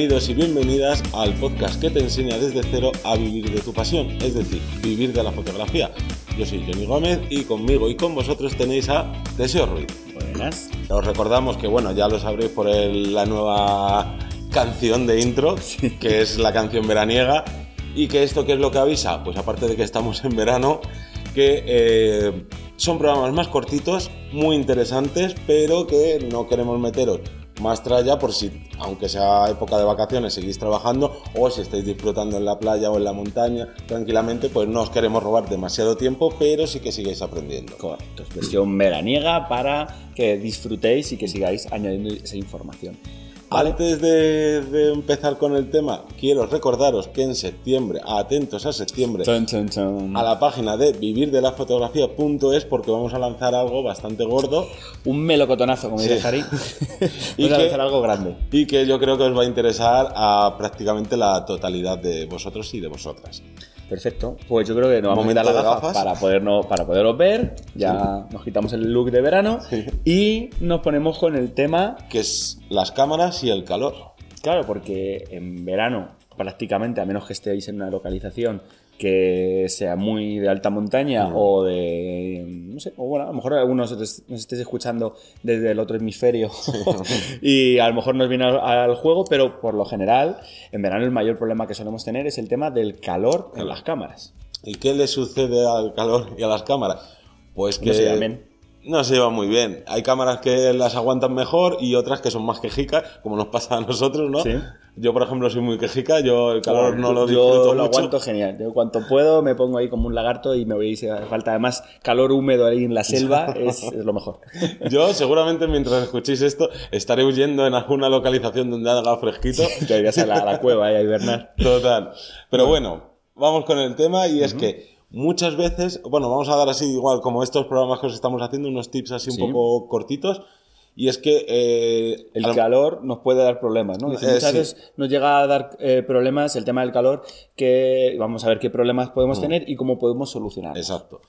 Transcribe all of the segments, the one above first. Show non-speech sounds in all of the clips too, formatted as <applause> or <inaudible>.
Bienvenidos y bienvenidas al podcast que te enseña desde cero a vivir de tu pasión, es decir, vivir de la fotografía. Yo soy Johnny Gómez y conmigo y con vosotros tenéis a Deseo Ruiz. Buenas. Os recordamos que, bueno, ya lo sabréis por el- la nueva canción de intro, que es la canción veraniega. ¿Y que esto qué es lo que avisa? Pues aparte de que estamos en verano, que eh, son programas más cortitos, muy interesantes, pero que no queremos meteros más tralla por si, aunque sea época de vacaciones, seguís trabajando o si estáis disfrutando en la playa o en la montaña tranquilamente, pues no os queremos robar demasiado tiempo, pero sí que sigáis aprendiendo. Correcto. Es versión veraniega para que disfrutéis y que sigáis añadiendo esa información. Antes de, de empezar con el tema, quiero recordaros que en septiembre, atentos a septiembre, Chon, chon, chon. a la página de vivirdelafotografía.es porque vamos a lanzar algo bastante gordo Un melocotonazo, como dice Sí. Jari. <laughs> Y Vamos a que- hacer algo grande. y que yo creo que os va a interesar a prácticamente la totalidad de vosotros y de vosotras. Perfecto. Pues yo creo que nos vamos a quitar las gafas, gafas. para podernos, para poderlos ver. Ya nos quitamos el look de verano y nos ponemos con el tema Que es las cámaras y el calor. Claro, porque en verano, prácticamente, a menos que estéis en una localización que sea muy de alta montaña o de. No sé, o bueno, a lo mejor algunos nos estéis escuchando desde el otro hemisferio <laughs> y a lo mejor nos viene al, al juego, pero por lo general, en verano el mayor problema que solemos tener es el tema del calor en las cámaras. ¿Y qué le sucede al calor y a las cámaras? Pues que No. No se llevan muy bien. Hay cámaras que las aguantan mejor y otras que son más quejicas, como nos pasa a nosotros, ¿no? Sí. Yo, por ejemplo, soy muy quejica, yo el calor no lo Yo disfruto lo mucho. aguanto genial. Yo cuanto puedo me pongo ahí como un lagarto y me voy si hace falta. Además, calor húmedo ahí en la <laughs> selva es, es lo mejor. <laughs> Yo, seguramente, mientras escuchéis esto, estaré huyendo en alguna localización donde haga fresquito. <laughs> Te irías a la, a la cueva ahí a hibernar. Total. Pero bueno, vamos con el tema y es que muchas veces, bueno, vamos a dar así igual como estos programas que os estamos haciendo, unos tips así Sí. un poco cortitos. Y es que... eh, El al- calor nos puede dar problemas, ¿no? Eh, muchas sí. veces nos llega a dar eh, problemas el tema del calor, que vamos a ver qué problemas podemos Mm. tener y cómo podemos solucionar. Exacto.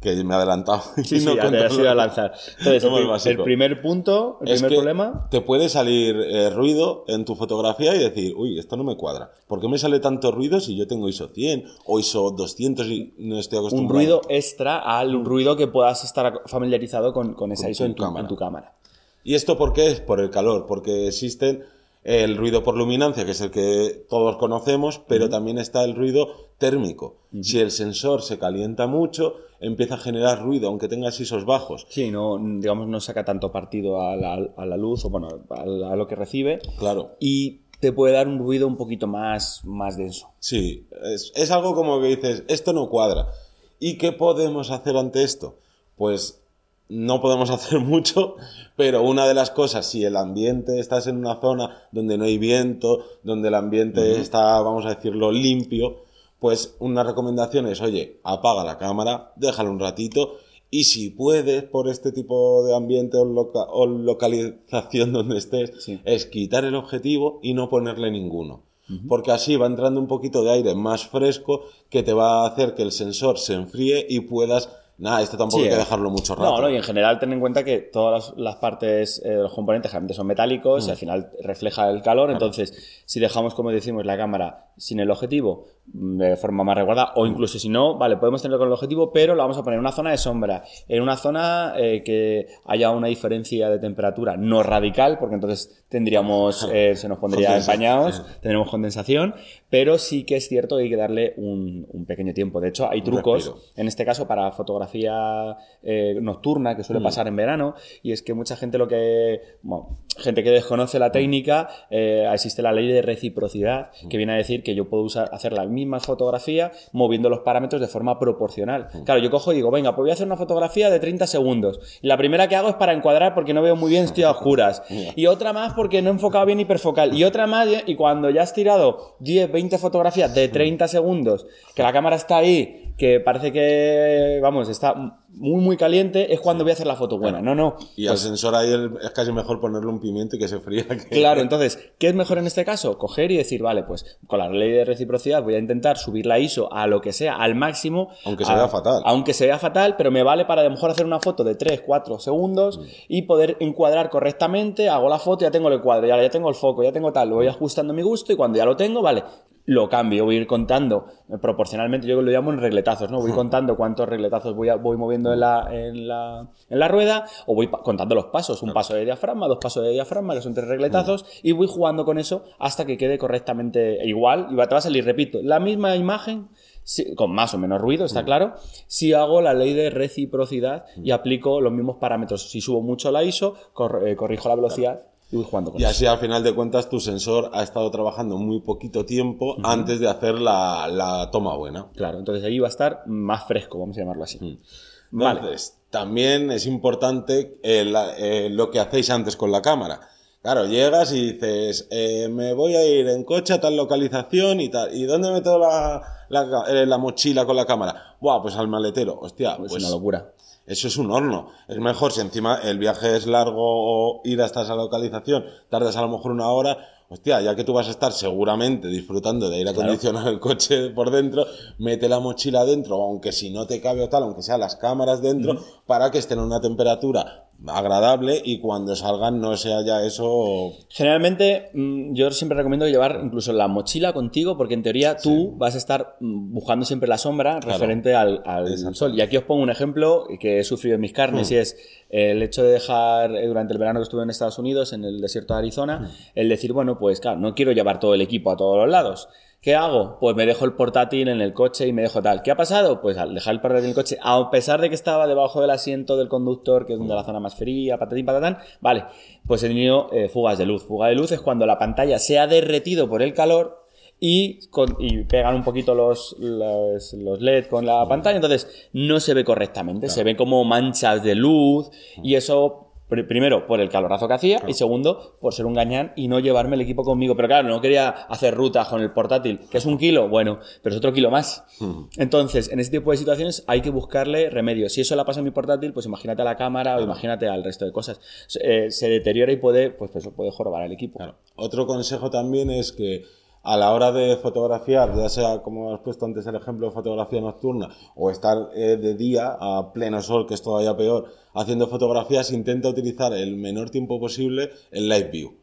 Que me he adelantado. <laughs> Sí, sí, no ya te has ido a lanzar. Entonces, el, primer punto, el Es primer que problema, te puede salir eh, ruido en tu fotografía y decir, uy, esto no me cuadra. ¿Por qué me sale tanto ruido si yo tengo ISO 100 o ISO 200 y no estoy un acostumbrado? ruido extra al ruido que puedas estar familiarizado con, con esa Con ISO tu en tu, cámara. en tu cámara. ¿Y esto por qué es? Por el calor, porque existen el ruido por luminancia, que es el que todos conocemos, pero también está el ruido térmico. Si el sensor se calienta mucho, empieza a generar ruido, aunque tengas ISOs bajos. Sí, no, digamos, no saca tanto partido a la, a la luz o bueno, a, a lo que recibe Claro. y te puede dar un ruido un poquito más, más denso. Sí, es, es algo como que dices, esto no cuadra. ¿Y qué podemos hacer ante esto? Pues no podemos <laughs> hacer mucho, pero una de las cosas, si el ambiente estás en una zona donde no hay viento, donde el ambiente está, vamos a decirlo, limpio, pues una recomendación es, oye, apaga la cámara, déjala un ratito y si puedes, por este tipo de ambiente o, loca- o localización <laughs> donde estés, Sí. es quitar el objetivo y no ponerle ninguno. Porque así va entrando un poquito de aire más fresco que te va a hacer que el sensor se enfríe y puedas... Nada, esto tampoco Sí, hay que eh. dejarlo mucho rato. No, no, y en general ten en cuenta que todas las, las partes eh, los componentes generalmente son metálicos y al final refleja el calor. Entonces, si dejamos, como decimos, la cámara sin el objetivo mm, de forma más resguardada, o incluso si no, vale, podemos tenerlo con el objetivo, pero lo vamos a poner en una zona de sombra, en una zona eh, que haya una diferencia de temperatura no radical, porque entonces tendríamos, eh, se nos pondría empañados, tendremos condensación, pero sí que es cierto que hay que darle un, un pequeño tiempo. De hecho, hay trucos, en este caso para fotografía eh, nocturna que suele pasar en verano y es que mucha gente lo que bueno, gente que desconoce la técnica eh, existe la ley de reciprocidad que viene a decir que yo puedo usar hacer la misma fotografía moviendo los parámetros de forma proporcional. Claro yo cojo y digo venga pues voy a hacer una fotografía de 30 segundos la primera que hago es para encuadrar porque no veo muy bien estoy a oscuras. <laughs> Y otra más porque no he enfocado bien hiperfocal. Y otra más y cuando ya has tirado 10 20 fotografías de 30 segundos que la cámara está ahí que parece que, vamos, está muy, muy caliente, es cuando voy a hacer la foto buena. No, no. Y al sensor ahí es casi mejor ponerle un pimiento y que se fría. Claro, entonces, ¿qué es mejor en este caso? Coger y decir, vale, pues con la ley de reciprocidad voy a intentar subir la ISO a lo que sea, al máximo. Aunque se vea fatal. Aunque se vea fatal, pero me vale para a lo mejor hacer una foto de 3, 4 segundos mm. y poder encuadrar correctamente. Hago la foto, ya tengo el cuadro, ya, ya tengo el foco, ya tengo tal, lo voy ajustando a mi gusto y cuando ya lo tengo, vale, lo cambio, voy a ir contando eh, proporcionalmente, yo lo llamo en regletazos, ¿no? Voy contando cuántos regletazos voy, voy moviendo en la, en, la, en la rueda o voy contando los pasos, un paso de diafragma, dos pasos de diafragma, que son tres regletazos, y voy jugando con eso hasta que quede correctamente igual y va, te va a salir, repito, la misma imagen con más o menos ruido, está claro, si hago la ley de reciprocidad y aplico los mismos parámetros. Si subo mucho la ISO, eh, corrijo la velocidad y así al final de cuentas tu sensor ha estado trabajando muy poquito tiempo antes de hacer la, toma buena. Claro, entonces ahí va a estar más fresco, vamos a llamarlo así. Entonces, también es importante eh, eh, lo que hacéis antes con la cámara. Claro, llegas y dices, eh, me voy a ir en coche a tal localización y tal. ¿Y dónde meto la, la, mochila con la cámara? Buah, pues al maletero. Hostia, pues, una locura eso es un horno. Es mejor si encima el viaje es largo o ir hasta esa localización, tardas a lo mejor una hora, hostia, ya que tú vas a estar seguramente disfrutando de ir a acondicionar el coche por dentro, mete la mochila dentro, aunque si no te cabe o tal, aunque sean las cámaras dentro, para que estén en una temperatura agradable y cuando salgan no sea ya eso. Generalmente, mm, yo siempre recomiendo llevar incluso la mochila contigo, porque en teoría tú vas a estar mm, buscando siempre la sombra referente al, sol. Y aquí os pongo un ejemplo que he sufrido en mis carnes, hmm. y es el hecho de dejar eh, durante el verano que estuve en Estados Unidos, en el desierto de Arizona, hmm. el decir, bueno, pues claro, no quiero llevar todo el equipo a todos los lados. ¿Qué hago? Pues me dejo el portátil en el coche y me dejo tal. ¿Qué ha pasado? Pues al dejar el portátil en el coche, a pesar de que estaba debajo del asiento del conductor, que es donde la zona más fría, patatín, patatán, vale, pues he tenido eh, fugas de luz. Fuga de luz es cuando la pantalla se ha derretido por el calor y, pegan un poquito los, los, LED con la pantalla, entonces no se ve correctamente, se ve como manchas de luz y eso Primero, por el calorazo que hacía y segundo, por ser un gañán y no llevarme el equipo conmigo. Pero claro, no quería hacer rutas con el portátil, que es un kilo, bueno, pero es otro kilo más. Entonces, en ese tipo de situaciones hay que buscarle remedio. Si eso la pasa en mi portátil, pues imagínate a la cámara o imagínate al resto de cosas. Eh, se deteriora y puede, pues eso puede jorobar el equipo. Otro consejo también es que a la hora de fotografiar, ya sea como has puesto antes el ejemplo de fotografía nocturna o estar eh, de día a pleno sol, que es todavía peor, haciendo fotografías, intenta utilizar el menor tiempo posible el live view.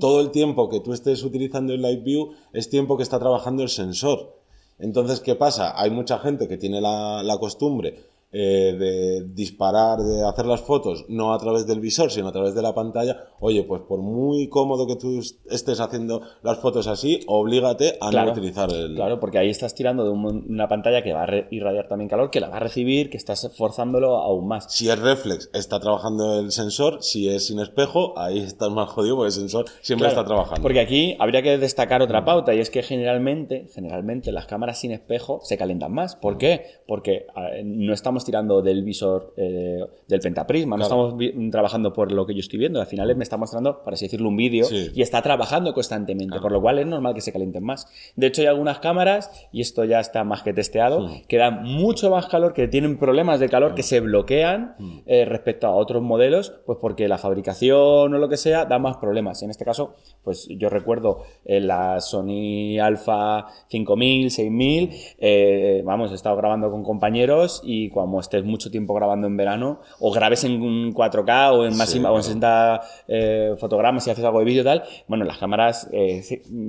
Todo el tiempo que tú estés utilizando el live view es tiempo que está trabajando el sensor. Entonces, ¿qué pasa? Hay mucha gente que tiene la, la costumbre eh, de disparar, de hacer las fotos, no a través del visor, sino a través de la pantalla, oye, pues por muy cómodo que tú estés haciendo las fotos así, oblígate a no utilizar el... Claro, porque ahí estás tirando de una pantalla que va a irradiar también calor, que la va a recibir, que estás forzándolo aún más. Si es reflex, está trabajando el sensor, si es sin espejo, ahí estás más jodido porque el sensor siempre está trabajando. Porque aquí habría que destacar otra pauta, y es que generalmente, generalmente las cámaras sin espejo se calientan más. ¿Por qué? Porque no estamos tirando del visor eh, del pentaprisma, no estamos trabajando por lo que yo estoy viendo. Al final me está mostrando, para así decirlo, un vídeo y está trabajando constantemente, por lo cual es normal que se calienten más. De hecho, hay algunas cámaras, y esto ya está más que testeado, que dan mucho más calor, que tienen problemas de calor que se bloquean eh, respecto a otros modelos, pues porque la fabricación o lo que sea da más problemas. En este caso, pues yo recuerdo en la Sony Alpha 5000, 6000, eh, vamos, he estado grabando con compañeros y cuando como estés mucho tiempo grabando en verano, o grabes en 4K o en máxima o en 60 eh, fotogramas y haces algo de vídeo y tal, bueno, las cámaras eh,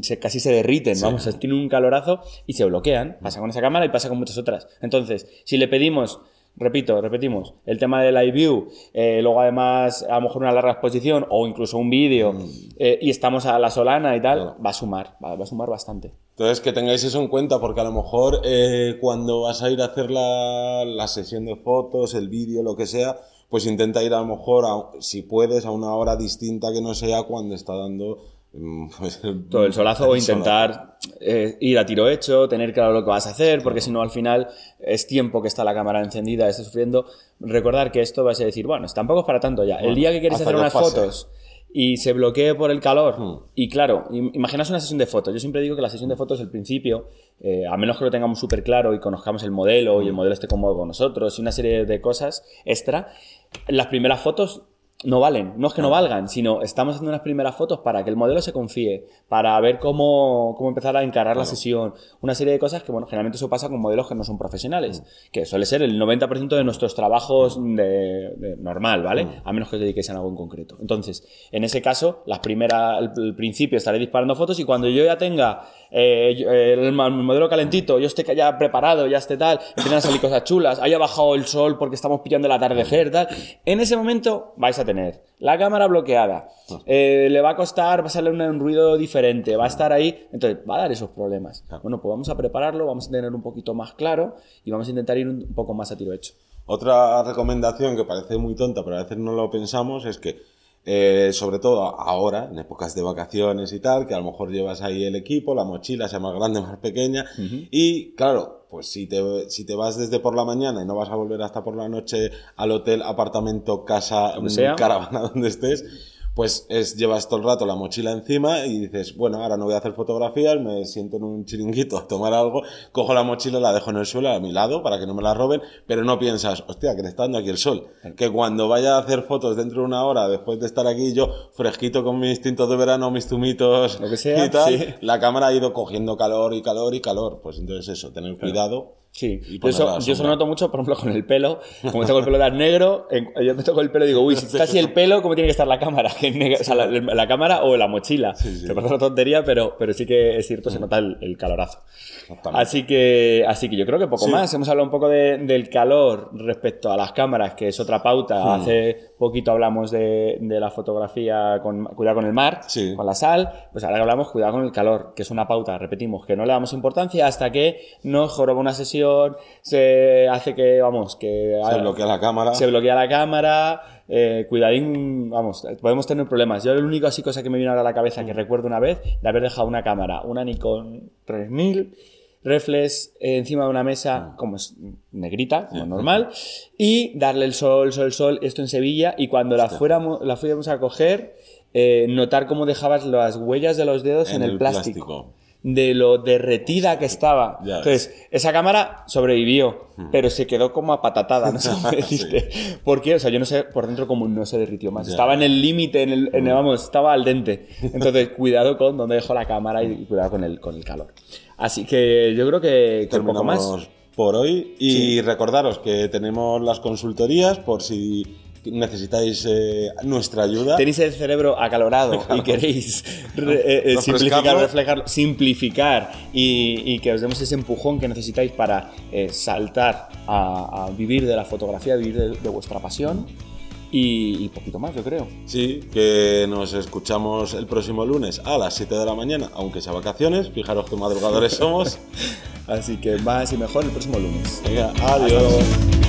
se, casi se derriten, vamos, tienen un calorazo y se bloquean. Pasa con esa cámara y pasa con muchas otras. Entonces, si le pedimos repito, repetimos, el tema del live view, eh, luego además a lo mejor una larga exposición o incluso un vídeo mm. eh, y estamos a la solana y tal, va a sumar, va, a sumar bastante. Entonces que tengáis eso en cuenta porque a lo mejor eh, cuando vas a ir a hacer la, la sesión de fotos, el vídeo, lo que sea, pues intenta ir a lo mejor, si puedes, a una hora distinta que no sea cuando está dando Mm, <laughs> pues, todo el solazo o intentar eh, ir a tiro hecho, tener claro lo que vas a hacer, porque si no al final es tiempo que está la cámara encendida, está sufriendo. Recordar que esto vas a decir, bueno, tampoco es para tanto ya. el día que quieres hacer unas fotos y se bloquee por el calor. Y claro, im- imaginaos una sesión de fotos. Yo siempre digo que la sesión de fotos, el principio, eh, a menos que lo tengamos súper claro y conozcamos el modelo y el modelo esté cómodo con nosotros y una serie de cosas extra, las primeras fotos no valen. No es que no valgan, sino estamos haciendo unas primeras fotos para que el modelo se confíe, para ver cómo, cómo empezar a encarar la sesión. Una serie de cosas que, bueno, generalmente eso pasa con modelos que no son profesionales, que suele ser el 90% de nuestros trabajos de, de normal, ¿vale? A menos que os dediquéis a algo en concreto. Entonces, en ese caso, las primeras, el, el principio estaré disparando fotos y cuando yo ya tenga eh, el modelo calentito, yo esté ya preparado, ya esté tal, empiezan a salir cosas chulas, haya bajado el sol porque estamos pillando el atardecer, tal, en ese momento vais a tener la cámara bloqueada, eh, le va a costar, va a salir un, un ruido diferente, va a estar ahí, entonces va a dar esos problemas. Bueno, pues vamos a prepararlo, vamos a tener un poquito más claro y vamos a intentar ir un poco más a tiro hecho. Otra recomendación que parece muy tonta, pero a veces no lo pensamos, es que, eh, sobre todo ahora, en épocas de vacaciones y tal, que a lo mejor llevas ahí el equipo, la mochila sea más grande, <laughs> más pequeña, y claro, pues si te, si te vas desde por la mañana y no vas a volver hasta por la noche al hotel, apartamento, casa, Donde caravana, <laughs> donde estés, pues es, llevas todo el rato la mochila encima y dices, bueno, ahora no voy a hacer fotografías, me siento en un chiringuito a tomar algo, cojo la mochila, la dejo en el suelo a mi lado para que no me la roben, pero no piensas, hostia, que le está dando aquí el sol. Que cuando vaya a hacer fotos dentro de una hora, después de estar aquí yo fresquito con mis tintos de verano, mis tumitos Lo que sea, y tal, sí. la cámara ha ido cogiendo calor y calor y calor. Pues entonces eso, tener cuidado. Sí, yo la yo noto mucho, por ejemplo, con el pelo. <laughs> Como tengo el pelo tan negro, en- yo me toco el pelo y digo, uy, si <laughs> está así el pelo, ¿cómo tiene que estar la cámara? <laughs> Que negra- o sea, la, la cámara o la mochila. sí. Te parece una tontería, pero, pero sí que es cierto, se nota el, el calorazo. Así que, así que yo creo que poco Sí. más. Hemos hablado un poco de- del calor respecto a las cámaras, que es otra pauta. Hmm. Hace poquito hablamos de, de la fotografía con cuidado con el mar, Sí. con la sal. Pues ahora hablamos cuidado con el calor, que es una pauta, repetimos, que no le damos importancia hasta que nos joroba una sesión, se hace que, vamos, que Se bloquea la cámara. se bloquea la cámara, eh, cuidadín, vamos, podemos tener problemas. Yo la única así cosa que me viene ahora a la cabeza que recuerdo una vez, de haber dejado una cámara, una Nikon 3000, reflex eh, encima de una mesa, como es negrita, como normal, y darle el sol, sol, sol, esto en Sevilla, y cuando la, fuéramos, la fuéramos a coger, eh, notar cómo dejabas las huellas de los dedos en, En el, el plástico. plástico. De lo derretida que estaba. Ya Entonces, esa cámara sobrevivió, pero se quedó como apatatada, no sé cómo decirte. ¿Por qué? O sea, yo no sé por dentro cómo no se derritió más. Ya. Estaba en el límite, en el, en vamos, estaba al dente. <laughs> Entonces, cuidado con dónde dejo la cámara y, cuidado con el, con el calor. Así que yo creo que, que un poco más. por hoy y recordaros que tenemos las consultorías por si necesitáis eh, nuestra ayuda. Tenéis el cerebro acalorado y <laughs> queréis <laughs> re- eh, eh, simplificar, reflejarlo, simplificar y, y que os demos ese empujón que necesitáis para eh, saltar a, a vivir de la fotografía, vivir de, de vuestra pasión y, poquito más, yo creo. Sí, que nos escuchamos el próximo lunes a las 7 de la mañana, aunque sea vacaciones. Fijaros qué madrugadores <laughs> somos. Así que más y mejor el próximo lunes. Venga, adiós.